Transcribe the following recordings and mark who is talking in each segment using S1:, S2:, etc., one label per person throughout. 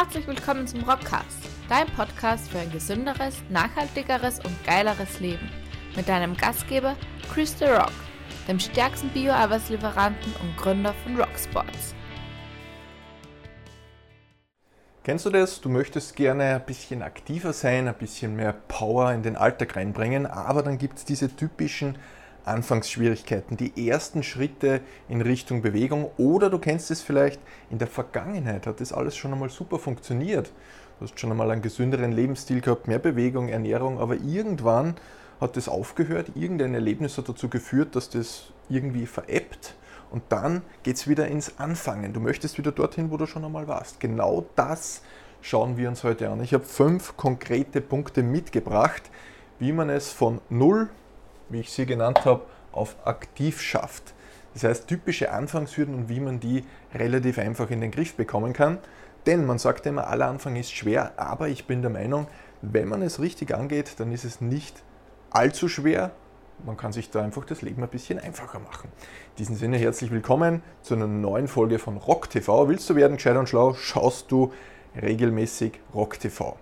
S1: Herzlich willkommen zum Rockcast, dein Podcast für ein gesünderes, nachhaltigeres und geileres Leben. Mit deinem Gastgeber Chris The Rock, dem stärksten Bio-Arbeitslieferanten und Gründer von Rocksports.
S2: Kennst du das? Du möchtest gerne ein bisschen aktiver sein, ein bisschen mehr Power in den Alltag reinbringen, aber dann gibt es diese typischen Anfangsschwierigkeiten, die ersten Schritte in Richtung Bewegung oder du kennst es vielleicht, in der Vergangenheit hat das alles schon einmal super funktioniert. Du hast schon einmal einen gesünderen Lebensstil gehabt, mehr Bewegung, Ernährung, aber irgendwann hat das aufgehört, irgendein Erlebnis hat dazu geführt, dass das irgendwie veräppt und dann geht es wieder ins Anfangen. Du möchtest wieder dorthin, wo du schon einmal warst. Genau das schauen wir uns heute an. Ich habe fünf konkrete Punkte mitgebracht, wie man es von null wie ich sie genannt habe, auf aktiv schafft. Das heißt, typische Anfangshürden und wie man die relativ einfach in den Griff bekommen kann. Denn man sagt immer, aller Anfang ist schwer, aber ich bin der Meinung, wenn man es richtig angeht, dann ist es nicht allzu schwer. Man kann sich da einfach das Leben ein bisschen einfacher machen. In diesem Sinne herzlich willkommen zu einer neuen Folge von Rock TV. Willst du werden gescheit und schlau, schaust du regelmäßig Rock TV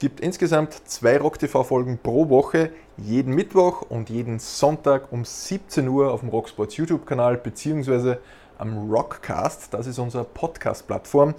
S2: gibt insgesamt zwei Rock-TV-Folgen pro Woche, jeden Mittwoch und jeden Sonntag um 17 Uhr auf dem Rocksports YouTube-Kanal beziehungsweise am Rockcast. Das ist unsere Podcast-Plattform,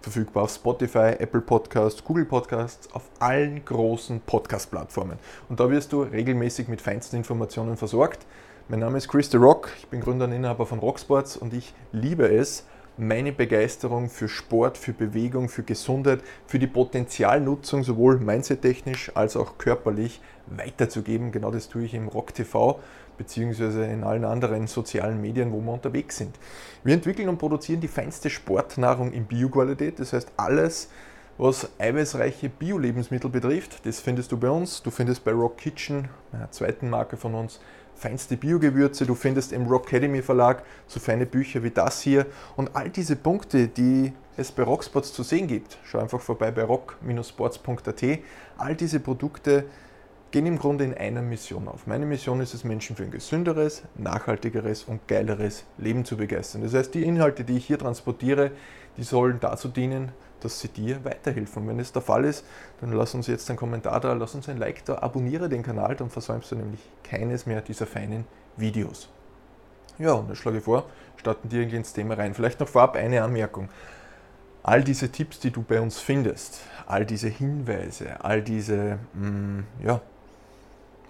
S2: verfügbar auf Spotify, Apple Podcasts, Google Podcasts, auf allen großen Podcast-Plattformen. Und da wirst du regelmäßig mit feinsten Informationen versorgt. Mein Name ist Chris The Rock, ich bin Gründer und Inhaber von Rocksports und ich liebe es, meine Begeisterung für Sport, für Bewegung, für Gesundheit, für die Potenzialnutzung sowohl mindsettechnisch als auch körperlich weiterzugeben. Genau das tue ich im Rock TV beziehungsweise in allen anderen sozialen Medien, wo wir unterwegs sind. Wir entwickeln und produzieren die feinste Sportnahrung in Bioqualität, das heißt alles, was eiweißreiche Bio-Lebensmittel betrifft, das findest du bei uns. Du findest bei Rock Kitchen, einer zweiten Marke von uns, feinste Biogewürze. Du findest im Rock Academy Verlag so feine Bücher wie das hier. Und all diese Punkte, die es bei Rocksports zu sehen gibt, schau einfach vorbei bei rock-sports.at. All diese Produkte gehen im Grunde in einer Mission auf. Meine Mission ist es, Menschen für ein gesünderes, nachhaltigeres und geileres Leben zu begeistern. Das heißt, die Inhalte, die ich hier transportiere, die sollen dazu dienen, dass sie dir weiterhelfen. Wenn es der Fall ist, dann lass uns jetzt einen Kommentar da, lass uns ein Like da, abonniere den Kanal, dann versäumst du nämlich keines mehr dieser feinen Videos. Ja, und ich schlage vor, starten wir irgendwie ins Thema rein. Vielleicht noch vorab eine Anmerkung. All diese Tipps, die du bei uns findest, all diese Hinweise, all diese mh, mm, ja,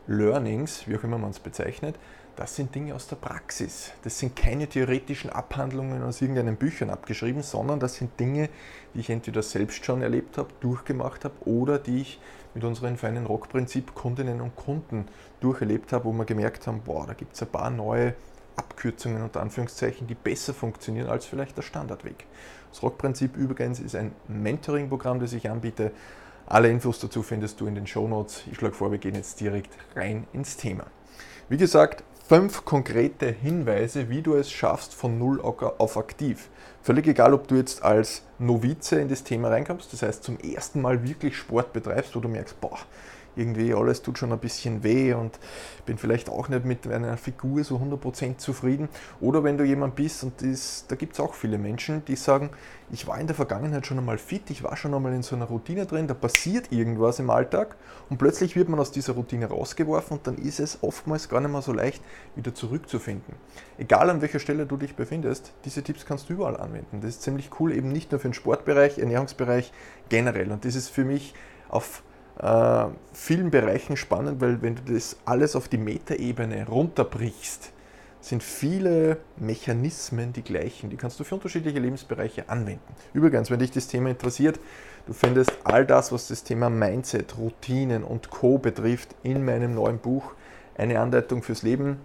S2: Learnings, wie auch immer man es bezeichnet, das sind Dinge aus der Praxis. Das sind keine theoretischen Abhandlungen aus irgendeinen Büchern abgeschrieben, sondern das sind Dinge, die ich entweder selbst schon erlebt habe, durchgemacht habe oder die ich mit unserem feinen Rockprinzip Kundinnen und Kunden durcherlebt habe, wo wir gemerkt haben, boah, da gibt es ein paar neue Abkürzungen unter Anführungszeichen, die besser funktionieren als vielleicht der Standardweg. Das Rockprinzip übrigens ist ein Mentoring-Programm, das ich anbiete. Alle Infos dazu findest du in den Show Notes. Ich schlage vor, wir gehen jetzt direkt rein ins Thema. Wie gesagt, fünf konkrete Hinweise, wie du es schaffst von null auf aktiv. Völlig egal, ob du jetzt als Novize in das Thema reinkommst, das heißt zum ersten Mal wirklich Sport betreibst, wo du merkst, boah, irgendwie alles tut schon ein bisschen weh und bin vielleicht auch nicht mit einer Figur so 100% zufrieden. Oder wenn du jemand bist, und das, da gibt es auch viele Menschen, die sagen, ich war in der Vergangenheit schon einmal fit, ich war schon einmal in so einer Routine drin, da passiert irgendwas im Alltag und plötzlich wird man aus dieser Routine rausgeworfen und dann ist es oftmals gar nicht mehr so leicht, wieder zurückzufinden. Egal an welcher Stelle du dich befindest, diese Tipps kannst du überall anwenden. Das ist ziemlich cool, eben nicht nur für den Sportbereich, Ernährungsbereich generell. Und das ist für mich auf äh, vielen Bereichen spannend, weil wenn du das alles auf die Metaebene runterbrichst, sind viele Mechanismen die gleichen. Die kannst du für unterschiedliche Lebensbereiche anwenden. Übrigens, wenn dich das Thema interessiert, du findest all das, was das Thema Mindset, Routinen und Co betrifft, in meinem neuen Buch Eine Anleitung fürs Leben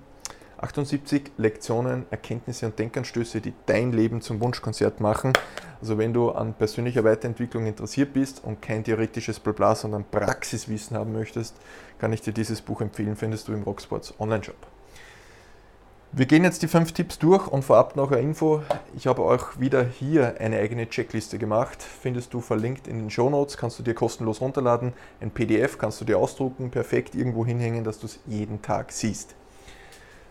S2: 78 Lektionen, Erkenntnisse und Denkanstöße, die dein Leben zum Wunschkonzert machen. Also wenn du an persönlicher Weiterentwicklung interessiert bist und kein theoretisches Blabla, sondern Praxiswissen haben möchtest, kann ich dir dieses Buch empfehlen, findest du im Rocksports Online-Shop. Wir gehen jetzt die fünf Tipps durch und vorab noch eine Info. Ich habe euch wieder hier eine eigene Checkliste gemacht. Findest du verlinkt in den Show Notes, kannst du dir kostenlos runterladen. Ein PDF kannst du dir ausdrucken, perfekt irgendwo hinhängen, dass du es jeden Tag siehst.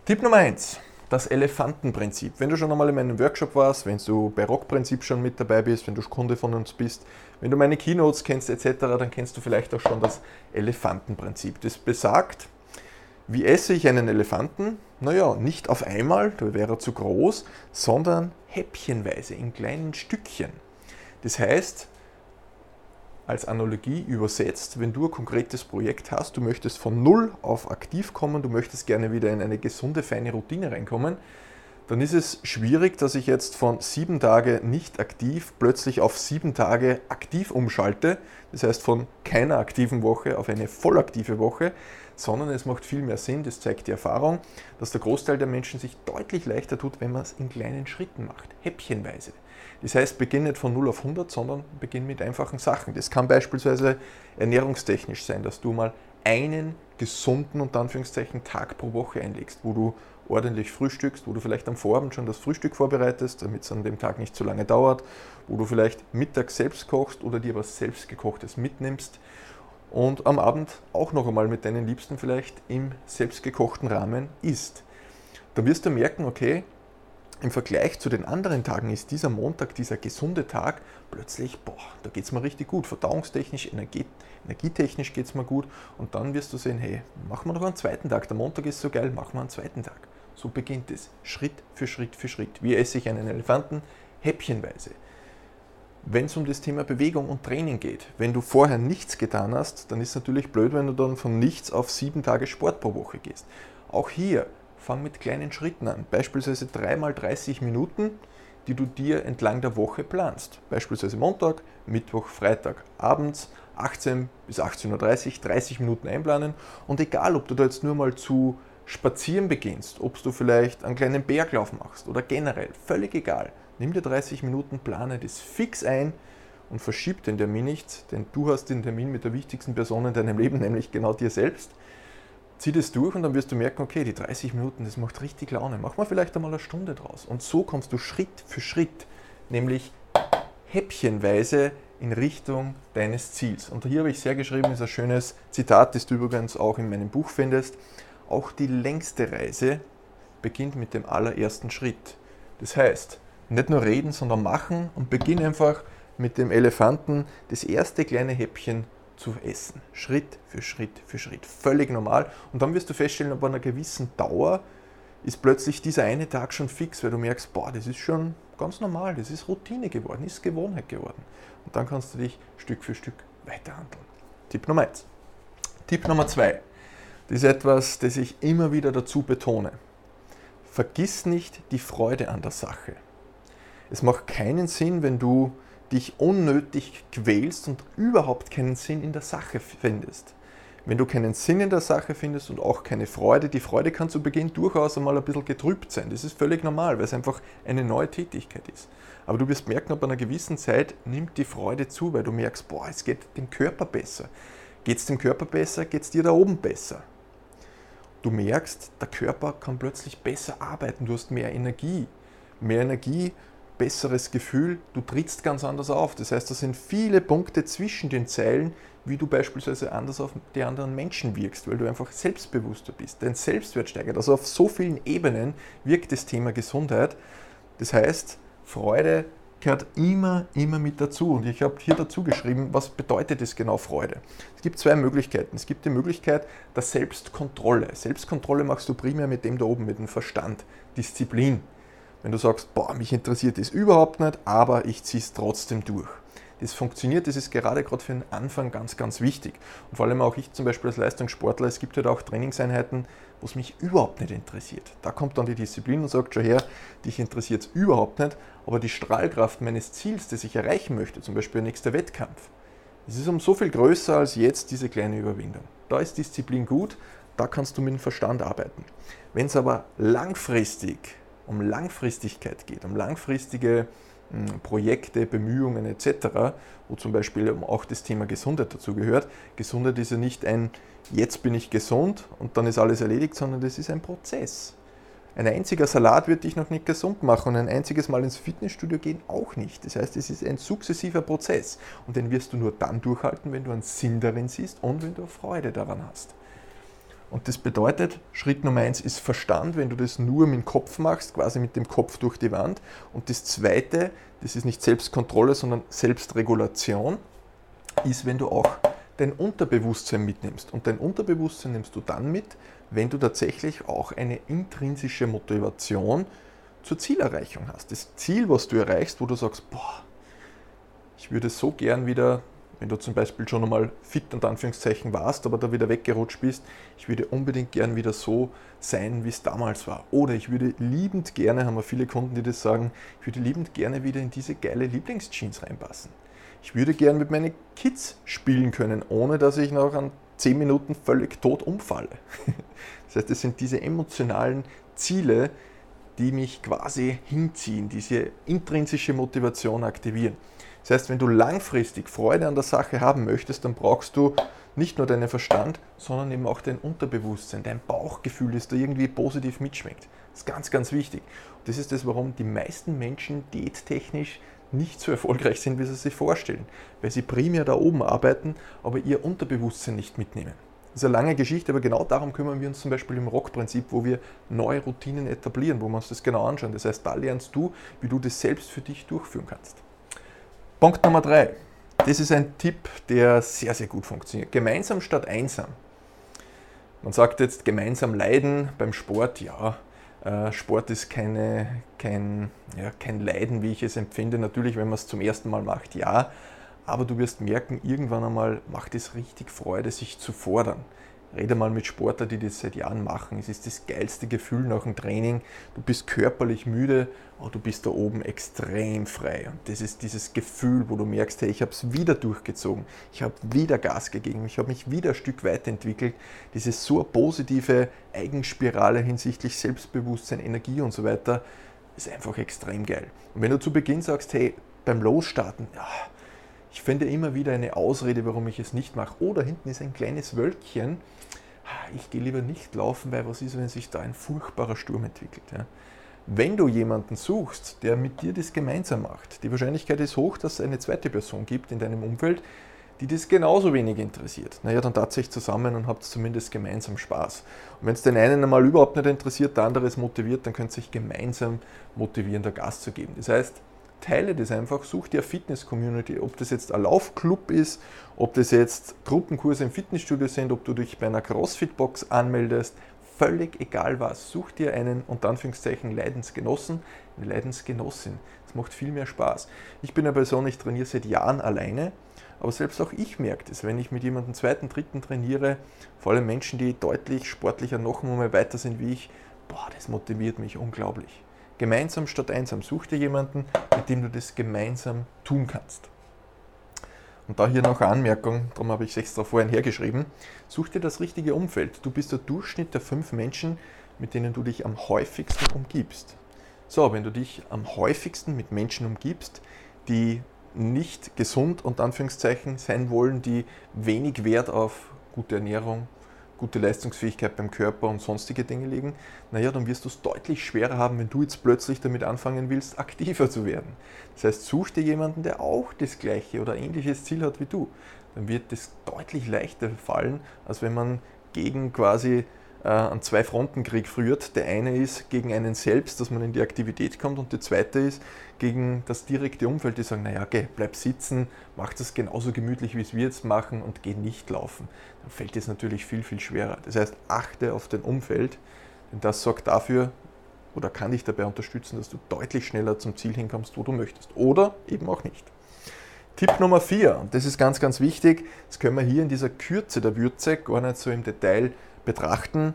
S2: Tipp Nummer 1. das Elefantenprinzip. Wenn du schon einmal in meinem Workshop warst, wenn du bei Rockprinzip schon mit dabei bist, wenn du Kunde von uns bist, wenn du meine Keynotes kennst etc., dann kennst du vielleicht auch schon das Elefantenprinzip. Das besagt, wie esse ich einen Elefanten? Naja, nicht auf einmal, da wäre er zu groß, sondern häppchenweise, in kleinen Stückchen. Das heißt, als Analogie übersetzt, wenn du ein konkretes Projekt hast, du möchtest von null auf aktiv kommen, du möchtest gerne wieder in eine gesunde, feine Routine reinkommen, dann ist es schwierig, dass ich jetzt von sieben Tage nicht aktiv plötzlich auf sieben Tage aktiv umschalte. Das heißt von keiner aktiven Woche auf eine vollaktive Woche, sondern es macht viel mehr Sinn, das zeigt die Erfahrung, dass der Großteil der Menschen sich deutlich leichter tut, wenn man es in kleinen Schritten macht, häppchenweise. Das heißt, beginn nicht von 0 auf 100, sondern beginn mit einfachen Sachen. Das kann beispielsweise ernährungstechnisch sein, dass du mal einen gesunden und Anführungszeichen Tag pro Woche einlegst, wo du ordentlich frühstückst, wo du vielleicht am Vorabend schon das Frühstück vorbereitest, damit es an dem Tag nicht zu lange dauert, wo du vielleicht mittags selbst kochst oder dir was selbstgekochtes mitnimmst und am Abend auch noch einmal mit deinen Liebsten vielleicht im selbstgekochten Rahmen isst. Dann wirst du merken, okay, im Vergleich zu den anderen Tagen ist dieser Montag, dieser gesunde Tag, plötzlich, boah, da geht es mir richtig gut. Verdauungstechnisch, Energie, energietechnisch geht es mir gut. Und dann wirst du sehen, hey, machen wir noch einen zweiten Tag. Der Montag ist so geil, machen wir einen zweiten Tag. So beginnt es. Schritt für Schritt für Schritt. Wie esse ich einen Elefanten? Häppchenweise. Wenn es um das Thema Bewegung und Training geht, wenn du vorher nichts getan hast, dann ist es natürlich blöd, wenn du dann von nichts auf sieben Tage Sport pro Woche gehst. Auch hier fang mit kleinen Schritten an. Beispielsweise dreimal 30 Minuten, die du dir entlang der Woche planst. Beispielsweise Montag, Mittwoch, Freitag, abends 18 bis 18.30 Uhr, 30 Minuten einplanen. Und egal, ob du da jetzt nur mal zu spazieren beginnst, ob du vielleicht einen kleinen Berglauf machst oder generell, völlig egal. Nimm dir 30 Minuten, plane das fix ein und verschieb den Termin nicht, denn du hast den Termin mit der wichtigsten Person in deinem Leben, nämlich genau dir selbst zieh das durch und dann wirst du merken, okay, die 30 Minuten, das macht richtig Laune. Mach mal vielleicht einmal eine Stunde draus. Und so kommst du Schritt für Schritt, nämlich häppchenweise in Richtung deines Ziels. Und hier habe ich sehr geschrieben, ist ein schönes Zitat, das du übrigens auch in meinem Buch findest. Auch die längste Reise beginnt mit dem allerersten Schritt. Das heißt, nicht nur reden, sondern machen und beginn einfach mit dem Elefanten das erste kleine Häppchen zu essen. Schritt für Schritt für Schritt. Völlig normal. Und dann wirst du feststellen, ab einer gewissen Dauer ist plötzlich dieser eine Tag schon fix, weil du merkst, boah, das ist schon ganz normal, das ist Routine geworden, ist Gewohnheit geworden. Und dann kannst du dich Stück für Stück weiterhandeln. Tipp Nummer eins. Tipp Nummer zwei. Das ist etwas, das ich immer wieder dazu betone. Vergiss nicht die Freude an der Sache. Es macht keinen Sinn, wenn du dich unnötig quälst und überhaupt keinen Sinn in der Sache findest. Wenn du keinen Sinn in der Sache findest und auch keine Freude, die Freude kann zu Beginn durchaus einmal ein bisschen getrübt sein. Das ist völlig normal, weil es einfach eine neue Tätigkeit ist. Aber du wirst merken, ab einer gewissen Zeit nimmt die Freude zu, weil du merkst, boah, es geht dem Körper besser. Geht es dem Körper besser, geht es dir da oben besser. Du merkst, der Körper kann plötzlich besser arbeiten, du hast mehr Energie. Mehr Energie besseres Gefühl, du trittst ganz anders auf. Das heißt, da sind viele Punkte zwischen den Zeilen, wie du beispielsweise anders auf die anderen Menschen wirkst, weil du einfach selbstbewusster bist. Dein Selbstwert steigert. Also auf so vielen Ebenen wirkt das Thema Gesundheit. Das heißt, Freude gehört immer, immer mit dazu. Und ich habe hier dazu geschrieben, was bedeutet es genau Freude? Es gibt zwei Möglichkeiten. Es gibt die Möglichkeit der Selbstkontrolle. Selbstkontrolle machst du primär mit dem da oben, mit dem Verstand, Disziplin. Wenn du sagst, boah, mich interessiert das überhaupt nicht, aber ich ziehe es trotzdem durch. Das funktioniert, das ist gerade gerade für den Anfang ganz, ganz wichtig. Und vor allem auch ich zum Beispiel als Leistungssportler, es gibt halt auch Trainingseinheiten, wo es mich überhaupt nicht interessiert. Da kommt dann die Disziplin und sagt, schon her, dich interessiert es überhaupt nicht, aber die Strahlkraft meines Ziels, das ich erreichen möchte, zum Beispiel der nächste Wettkampf, das ist um so viel größer als jetzt diese kleine Überwindung. Da ist Disziplin gut, da kannst du mit dem Verstand arbeiten. Wenn es aber langfristig um Langfristigkeit geht, um langfristige hm, Projekte, Bemühungen etc., wo zum Beispiel auch das Thema Gesundheit dazu gehört. Gesundheit ist ja nicht ein jetzt bin ich gesund und dann ist alles erledigt, sondern das ist ein Prozess. Ein einziger Salat wird dich noch nicht gesund machen und ein einziges Mal ins Fitnessstudio gehen auch nicht. Das heißt, es ist ein sukzessiver Prozess und den wirst du nur dann durchhalten, wenn du einen Sinn darin siehst und wenn du Freude daran hast. Und das bedeutet, Schritt Nummer eins ist Verstand, wenn du das nur mit dem Kopf machst, quasi mit dem Kopf durch die Wand. Und das zweite, das ist nicht Selbstkontrolle, sondern Selbstregulation, ist, wenn du auch dein Unterbewusstsein mitnimmst. Und dein Unterbewusstsein nimmst du dann mit, wenn du tatsächlich auch eine intrinsische Motivation zur Zielerreichung hast. Das Ziel, was du erreichst, wo du sagst, boah, ich würde so gern wieder wenn du zum Beispiel schon einmal fit und Anführungszeichen warst, aber da wieder weggerutscht bist, ich würde unbedingt gern wieder so sein, wie es damals war. Oder ich würde liebend gerne, haben wir viele Kunden, die das sagen, ich würde liebend gerne wieder in diese geile Lieblingsjeans reinpassen. Ich würde gern mit meinen Kids spielen können, ohne dass ich noch an 10 Minuten völlig tot umfalle. Das heißt, es sind diese emotionalen Ziele, die mich quasi hinziehen, diese intrinsische Motivation aktivieren. Das heißt, wenn du langfristig Freude an der Sache haben möchtest, dann brauchst du nicht nur deinen Verstand, sondern eben auch dein Unterbewusstsein, dein Bauchgefühl, das da irgendwie positiv mitschmeckt. Das ist ganz, ganz wichtig. Und das ist das, warum die meisten Menschen diättechnisch nicht so erfolgreich sind, wie sie sich vorstellen. Weil sie primär da oben arbeiten, aber ihr Unterbewusstsein nicht mitnehmen. Das ist eine lange Geschichte, aber genau darum kümmern wir uns zum Beispiel im Rock-Prinzip, wo wir neue Routinen etablieren, wo wir uns das genau anschauen. Das heißt, da lernst du, wie du das selbst für dich durchführen kannst. Punkt Nummer drei. Das ist ein Tipp, der sehr, sehr gut funktioniert. Gemeinsam statt einsam. Man sagt jetzt gemeinsam leiden beim Sport. Ja, äh, Sport ist keine, kein, ja, kein Leiden, wie ich es empfinde. Natürlich, wenn man es zum ersten Mal macht, ja. Aber du wirst merken, irgendwann einmal macht es richtig Freude, sich zu fordern. Rede mal mit Sportlern, die das seit Jahren machen. Es ist das geilste Gefühl nach dem Training. Du bist körperlich müde, aber du bist da oben extrem frei. Und das ist dieses Gefühl, wo du merkst, hey, ich habe es wieder durchgezogen. Ich habe wieder Gas gegeben. Ich habe mich wieder ein Stück weiterentwickelt. Diese so positive Eigenspirale hinsichtlich Selbstbewusstsein, Energie und so weiter ist einfach extrem geil. Und wenn du zu Beginn sagst, hey, beim Losstarten, ja, ich finde immer wieder eine Ausrede, warum ich es nicht mache. Oder hinten ist ein kleines Wölkchen. Ich gehe lieber nicht laufen, weil was ist, wenn sich da ein furchtbarer Sturm entwickelt. Ja? Wenn du jemanden suchst, der mit dir das gemeinsam macht, die Wahrscheinlichkeit ist hoch, dass es eine zweite Person gibt in deinem Umfeld, die das genauso wenig interessiert. Naja, dann tatsächlich zusammen und habt zumindest gemeinsam Spaß. Und wenn es den einen einmal überhaupt nicht interessiert, der andere es motiviert, dann könnt ihr euch gemeinsam motivieren, da Gas zu geben. Das heißt, teile das einfach, such dir Fitness-Community, ob das jetzt ein Laufclub ist, ob das jetzt Gruppenkurse im Fitnessstudio sind, ob du dich bei einer CrossFit-Box anmeldest, völlig egal was. Such dir einen, unter Anführungszeichen, Leidensgenossen, eine Leidensgenossin. Das macht viel mehr Spaß. Ich bin eine Person, ich trainiere seit Jahren alleine, aber selbst auch ich merke das, wenn ich mit jemandem zweiten, dritten trainiere, vor allem Menschen, die deutlich sportlicher noch einmal weiter sind wie ich, boah, das motiviert mich unglaublich. Gemeinsam statt einsam. Such dir jemanden, mit dem du das gemeinsam tun kannst. Und da hier noch eine Anmerkung, darum habe ich es extra vorhin hergeschrieben. Such dir das richtige Umfeld. Du bist der Durchschnitt der fünf Menschen, mit denen du dich am häufigsten umgibst. So, wenn du dich am häufigsten mit Menschen umgibst, die nicht gesund und Anführungszeichen sein wollen, die wenig Wert auf gute Ernährung, gute Leistungsfähigkeit beim Körper und sonstige Dinge liegen, naja, dann wirst du es deutlich schwerer haben, wenn du jetzt plötzlich damit anfangen willst, aktiver zu werden. Das heißt, such dir jemanden, der auch das gleiche oder ähnliches Ziel hat wie du. Dann wird es deutlich leichter fallen, als wenn man gegen quasi äh, einen Zwei-Fronten-Krieg führt. Der eine ist gegen einen selbst, dass man in die Aktivität kommt und der zweite ist gegen das direkte Umfeld, die sagen, naja, geh, bleib sitzen, mach das genauso gemütlich, wie es wir jetzt machen und geh nicht laufen. Dann fällt es natürlich viel, viel schwerer. Das heißt, achte auf dein Umfeld, denn das sorgt dafür oder kann dich dabei unterstützen, dass du deutlich schneller zum Ziel hinkommst, wo du möchtest. Oder eben auch nicht. Tipp Nummer 4, und das ist ganz, ganz wichtig, das können wir hier in dieser Kürze der Würze gar nicht so im Detail betrachten.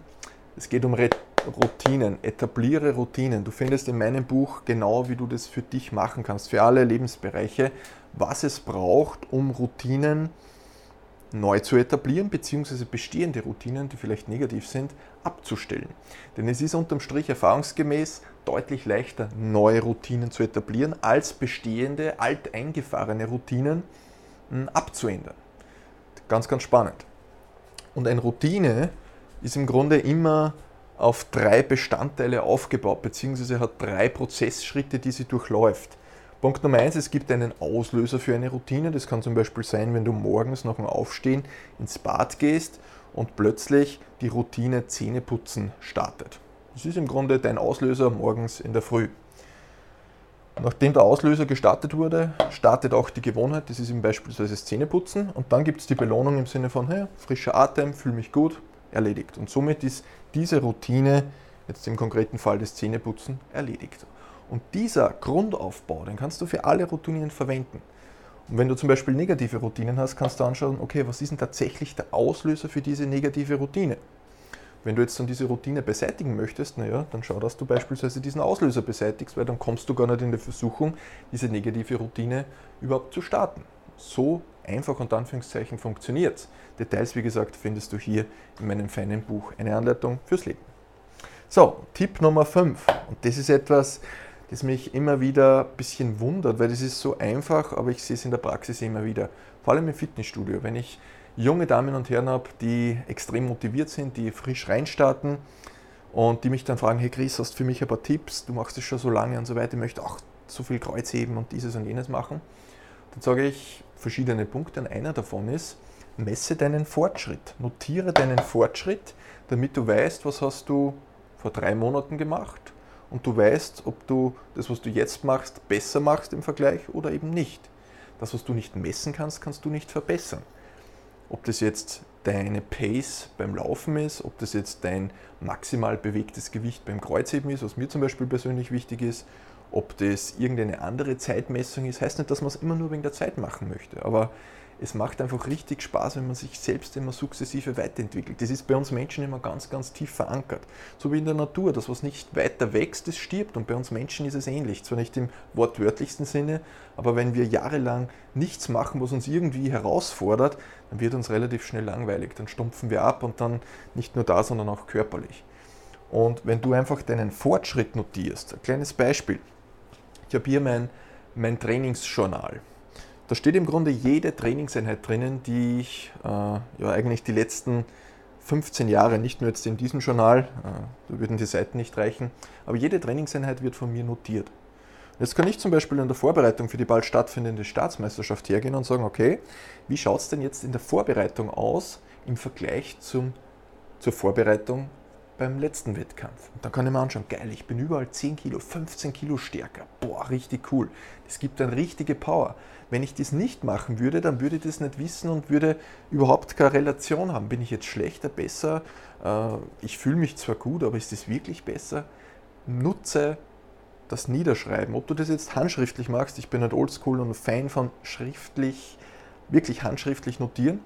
S2: Es geht um Routinen, etabliere Routinen. Du findest in meinem Buch genau, wie du das für dich machen kannst, für alle Lebensbereiche, was es braucht, um Routinen neu zu etablieren, beziehungsweise bestehende Routinen, die vielleicht negativ sind, abzustellen. Denn es ist unterm Strich erfahrungsgemäß deutlich leichter, neue Routinen zu etablieren, als bestehende, alteingefahrene Routinen hm, abzuändern. Ganz, ganz spannend. Und eine Routine ist im Grunde immer auf drei Bestandteile aufgebaut, beziehungsweise hat drei Prozessschritte, die sie durchläuft. Punkt Nummer eins, es gibt einen Auslöser für eine Routine. Das kann zum Beispiel sein, wenn du morgens nach dem Aufstehen ins Bad gehst und plötzlich die Routine Zähneputzen startet. Das ist im Grunde dein Auslöser morgens in der Früh. Nachdem der Auslöser gestartet wurde, startet auch die Gewohnheit, das ist eben beispielsweise das Zähneputzen und dann gibt es die Belohnung im Sinne von, hey, frischer Atem, fühle mich gut, erledigt. Und somit ist diese Routine, jetzt im konkreten Fall des Zähneputzen, erledigt. Und dieser Grundaufbau, den kannst du für alle Routinen verwenden. Und wenn du zum Beispiel negative Routinen hast, kannst du anschauen, okay, was ist denn tatsächlich der Auslöser für diese negative Routine? Wenn du jetzt dann diese Routine beseitigen möchtest, naja, dann schau, dass du beispielsweise diesen Auslöser beseitigst, weil dann kommst du gar nicht in die Versuchung, diese negative Routine überhaupt zu starten. So einfach und Anführungszeichen funktioniert es. Details, wie gesagt, findest du hier in meinem feinen Buch Eine Anleitung fürs Leben. So, Tipp Nummer 5. Und das ist etwas, das mich immer wieder ein bisschen wundert, weil das ist so einfach, aber ich sehe es in der Praxis immer wieder. Vor allem im Fitnessstudio. Wenn ich junge Damen und Herren habe, die extrem motiviert sind, die frisch reinstarten und die mich dann fragen, hey Chris, hast du für mich ein paar Tipps? Du machst das schon so lange und so weiter, ich möchte auch so viel Kreuz heben und dieses und jenes machen. Dann sage ich verschiedene Punkte und einer davon ist, messe deinen Fortschritt, notiere deinen Fortschritt, damit du weißt, was hast du vor drei Monaten gemacht und du weißt, ob du das, was du jetzt machst, besser machst im Vergleich oder eben nicht. Das, was du nicht messen kannst, kannst du nicht verbessern. Ob das jetzt deine Pace beim Laufen ist, ob das jetzt dein maximal bewegtes Gewicht beim Kreuzheben ist, was mir zum Beispiel persönlich wichtig ist, ob das irgendeine andere Zeitmessung ist, heißt nicht, dass man es immer nur wegen der Zeit machen möchte. Aber es macht einfach richtig Spaß, wenn man sich selbst immer sukzessive weiterentwickelt. Das ist bei uns Menschen immer ganz, ganz tief verankert. So wie in der Natur. Das, was nicht weiter wächst, das stirbt. Und bei uns Menschen ist es ähnlich. Zwar nicht im wortwörtlichsten Sinne, aber wenn wir jahrelang nichts machen, was uns irgendwie herausfordert, dann wird uns relativ schnell langweilig. Dann stumpfen wir ab und dann nicht nur da, sondern auch körperlich. Und wenn du einfach deinen Fortschritt notierst, ein kleines Beispiel. Ich habe hier mein, mein Trainingsjournal. Da steht im Grunde jede Trainingseinheit drinnen, die ich äh, ja eigentlich die letzten 15 Jahre, nicht nur jetzt in diesem Journal, äh, da würden die Seiten nicht reichen, aber jede Trainingseinheit wird von mir notiert. Jetzt kann ich zum Beispiel in der Vorbereitung für die bald stattfindende Staatsmeisterschaft hergehen und sagen, okay, wie schaut es denn jetzt in der Vorbereitung aus im Vergleich zum, zur Vorbereitung beim letzten Wettkampf. Und dann kann ich mir anschauen, geil, ich bin überall 10 Kilo, 15 Kilo stärker. Boah, richtig cool. Das gibt dann richtige Power. Wenn ich das nicht machen würde, dann würde ich das nicht wissen und würde überhaupt keine Relation haben. Bin ich jetzt schlechter, besser? Äh, ich fühle mich zwar gut, aber ist das wirklich besser? Nutze das Niederschreiben. Ob du das jetzt handschriftlich machst, ich bin nicht oldschool und Fan von schriftlich, wirklich handschriftlich notieren,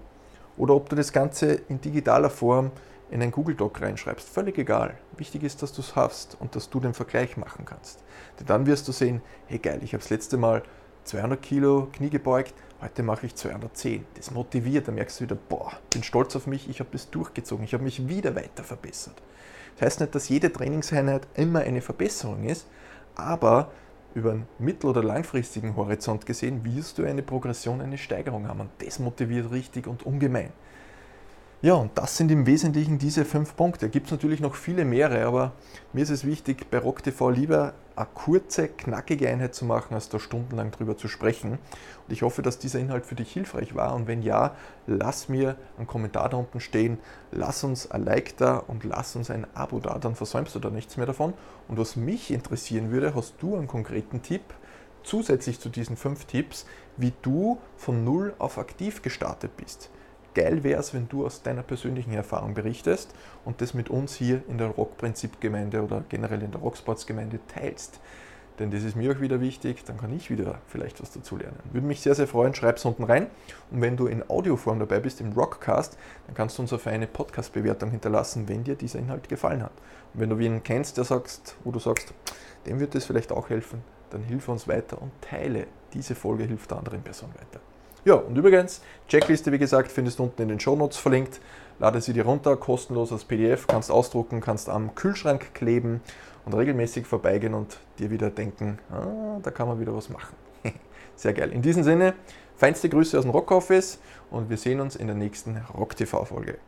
S2: oder ob du das Ganze in digitaler Form in ein Google Doc reinschreibst, völlig egal. Wichtig ist, dass du es hast und dass du den Vergleich machen kannst. Denn dann wirst du sehen, hey geil, ich habe das letzte Mal 200 Kilo Knie gebeugt, heute mache ich 210. Das motiviert, da merkst du wieder, boah, bin stolz auf mich, ich habe das durchgezogen, ich habe mich wieder weiter verbessert. Das heißt nicht, dass jede Trainingseinheit immer eine Verbesserung ist, aber über einen mittel- oder langfristigen Horizont gesehen wirst du eine Progression, eine Steigerung haben und das motiviert richtig und ungemein. Ja, und das sind im Wesentlichen diese fünf Punkte. Gibt es natürlich noch viele mehrere, aber mir ist es wichtig, bei RockTV lieber eine kurze, knackige Einheit zu machen, als da stundenlang drüber zu sprechen. Und ich hoffe, dass dieser Inhalt für dich hilfreich war. Und wenn ja, lass mir einen Kommentar da unten stehen, lass uns ein Like da und lass uns ein Abo da, dann versäumst du da nichts mehr davon. Und was mich interessieren würde, hast du einen konkreten Tipp? Zusätzlich zu diesen fünf Tipps, wie du von null auf aktiv gestartet bist geil wäre es, wenn du aus deiner persönlichen Erfahrung berichtest und das mit uns hier in der Rock-Prinzip-Gemeinde oder generell in der Rocksports-Gemeinde teilst. Denn das ist mir auch wieder wichtig, dann kann ich wieder vielleicht was dazu lernen. Würde mich sehr, sehr freuen, schreib es unten rein. Und wenn du in Audioform dabei bist, im Rockcast, dann kannst du uns auf eine Podcast-Bewertung hinterlassen, wenn dir dieser Inhalt gefallen hat. Und wenn du wen kennst, der sagst, wo du sagst, dem wird das vielleicht auch helfen, dann hilf uns weiter und teile diese Folge, hilft der anderen Person weiter. Ja, und übrigens, Checkliste, wie gesagt, findest du unten in den Show Notes verlinkt. Lade sie dir runter, kostenlos als PDF, kannst ausdrucken, kannst am Kühlschrank kleben und regelmäßig vorbeigehen und dir wieder denken, ah, da kann man wieder was machen. Sehr geil. In diesem Sinne, feinste Grüße aus dem Rock Office und wir sehen uns in der nächsten Rock TV Folge.